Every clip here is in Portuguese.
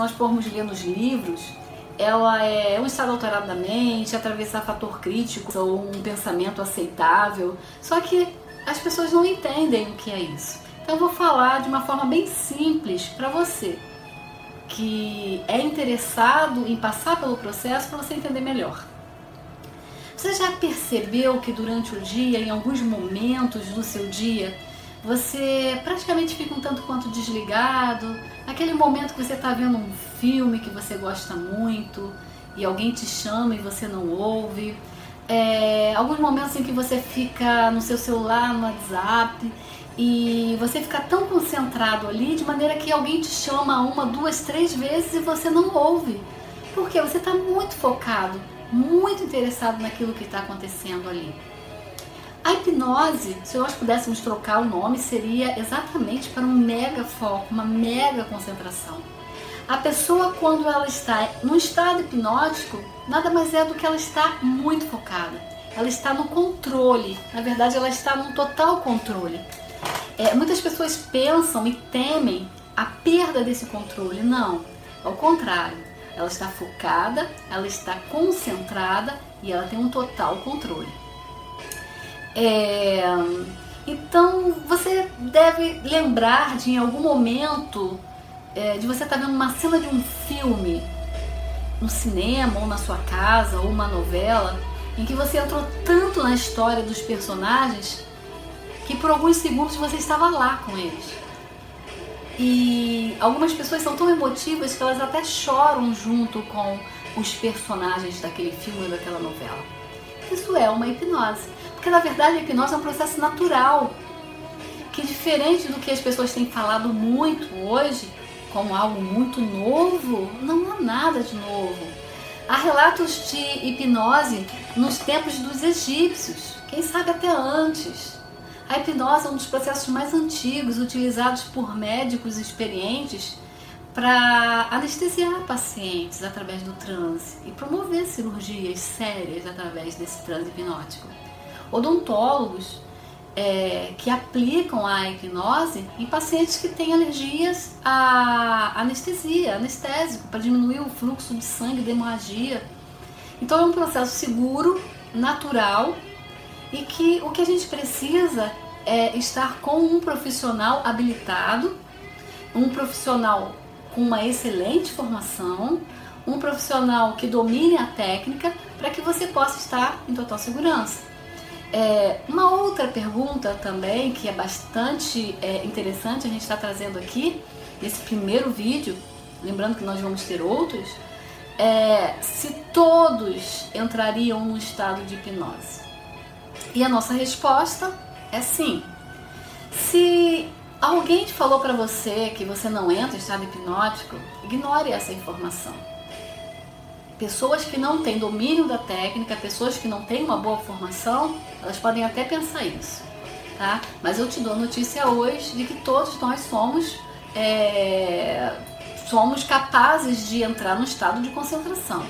nós formos ler nos livros, ela é um estado alterado da mente, atravessar fator crítico ou um pensamento aceitável. Só que as pessoas não entendem o que é isso. Então eu vou falar de uma forma bem simples para você que é interessado em passar pelo processo para você entender melhor. Você já percebeu que durante o dia, em alguns momentos do seu dia, você praticamente fica um tanto quanto desligado? Aquele momento que você está vendo um filme que você gosta muito e alguém te chama e você não ouve. É, alguns momentos em que você fica no seu celular, no WhatsApp e você fica tão concentrado ali de maneira que alguém te chama uma, duas, três vezes e você não ouve. Porque você está muito focado, muito interessado naquilo que está acontecendo ali. A hipnose, se nós pudéssemos trocar o nome, seria exatamente para um mega foco, uma mega concentração. A pessoa, quando ela está no estado hipnótico, nada mais é do que ela está muito focada. Ela está no controle, na verdade, ela está num total controle. É, muitas pessoas pensam e temem a perda desse controle. Não, ao contrário. Ela está focada, ela está concentrada e ela tem um total controle. É, então você deve lembrar de em algum momento é, de você estar tá vendo uma cena de um filme no cinema ou na sua casa ou uma novela em que você entrou tanto na história dos personagens que por alguns segundos você estava lá com eles. E algumas pessoas são tão emotivas que elas até choram junto com os personagens daquele filme ou daquela novela. Isso é uma hipnose. Porque na verdade a hipnose é um processo natural. Que diferente do que as pessoas têm falado muito hoje, como algo muito novo, não há nada de novo. Há relatos de hipnose nos tempos dos egípcios, quem sabe até antes. A hipnose é um dos processos mais antigos utilizados por médicos experientes para anestesiar pacientes através do transe e promover cirurgias sérias através desse transe hipnótico. Odontólogos é, que aplicam a hipnose em pacientes que têm alergias à anestesia, anestésico, para diminuir o fluxo de sangue, de hemorragia. Então é um processo seguro, natural e que o que a gente precisa é estar com um profissional habilitado, um profissional com uma excelente formação, um profissional que domine a técnica para que você possa estar em total segurança. É, uma outra pergunta também que é bastante é, interessante a gente está trazendo aqui nesse primeiro vídeo, lembrando que nós vamos ter outros, é se todos entrariam no estado de hipnose. E a nossa resposta é sim. Se alguém falou para você que você não entra em estado hipnótico, ignore essa informação. Pessoas que não têm domínio da técnica, pessoas que não têm uma boa formação, elas podem até pensar isso, tá? Mas eu te dou notícia hoje de que todos nós somos é, somos capazes de entrar no estado de concentração.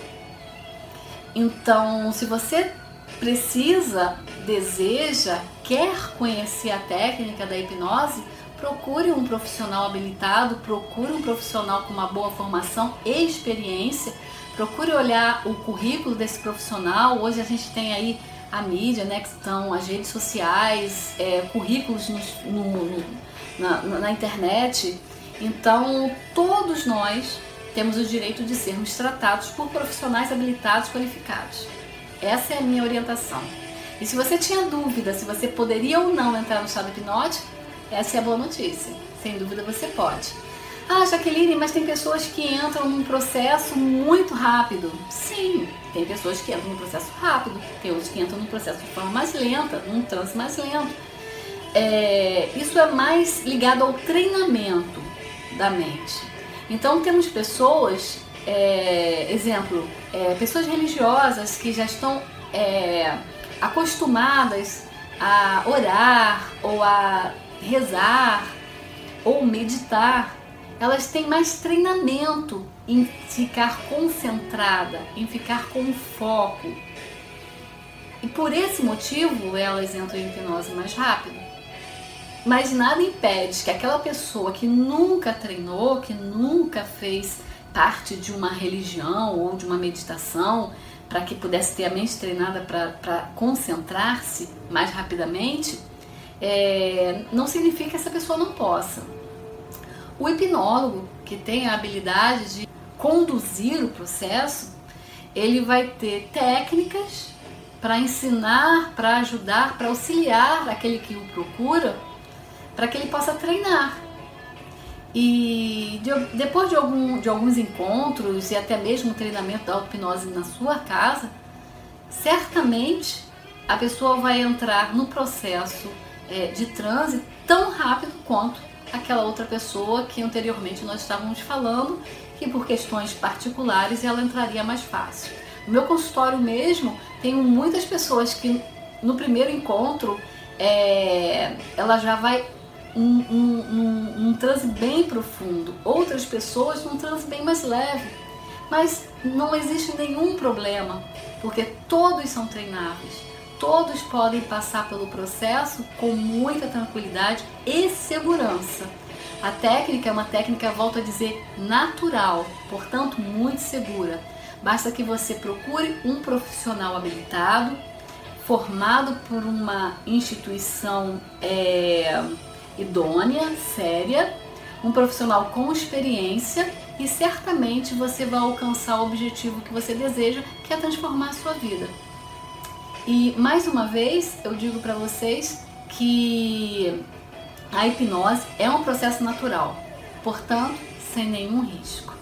Então, se você precisa, deseja, quer conhecer a técnica da hipnose, procure um profissional habilitado, procure um profissional com uma boa formação e experiência, procure olhar o currículo desse profissional. Hoje a gente tem aí a mídia, né, que estão as redes sociais, é, currículos no, no, na, na internet. Então, todos nós temos o direito de sermos tratados por profissionais habilitados qualificados. Essa é a minha orientação. E se você tinha dúvida se você poderia ou não entrar no estado hipnótico, essa é a boa notícia. Sem dúvida você pode. Ah, Jaqueline, mas tem pessoas que entram num processo muito rápido. Sim, tem pessoas que entram num processo rápido, tem outros que entram num processo de forma mais lenta, num trânsito mais lento. É, isso é mais ligado ao treinamento da mente. Então temos pessoas é, exemplo, é, pessoas religiosas que já estão é, acostumadas a orar ou a rezar ou meditar, elas têm mais treinamento em ficar concentrada, em ficar com foco. E por esse motivo elas entram em hipnose mais rápido. Mas nada impede que aquela pessoa que nunca treinou, que nunca fez parte de uma religião ou de uma meditação para que pudesse ter a mente treinada para concentrar-se mais rapidamente, é, não significa que essa pessoa não possa. O hipnólogo, que tem a habilidade de conduzir o processo, ele vai ter técnicas para ensinar, para ajudar, para auxiliar aquele que o procura, para que ele possa treinar. E de, depois de, algum, de alguns encontros e até mesmo treinamento da auto-hipnose na sua casa, certamente a pessoa vai entrar no processo é, de transe tão rápido quanto aquela outra pessoa que anteriormente nós estávamos falando, que por questões particulares ela entraria mais fácil. No meu consultório mesmo, tenho muitas pessoas que no primeiro encontro é, ela já vai um, um, um, um transe bem profundo, outras pessoas num transe bem mais leve. Mas não existe nenhum problema, porque todos são treináveis. Todos podem passar pelo processo com muita tranquilidade e segurança. A técnica é uma técnica, volto a dizer, natural, portanto, muito segura. Basta que você procure um profissional habilitado, formado por uma instituição é, idônea, séria, um profissional com experiência e certamente você vai alcançar o objetivo que você deseja, que é transformar a sua vida. E mais uma vez eu digo para vocês que a hipnose é um processo natural, portanto, sem nenhum risco.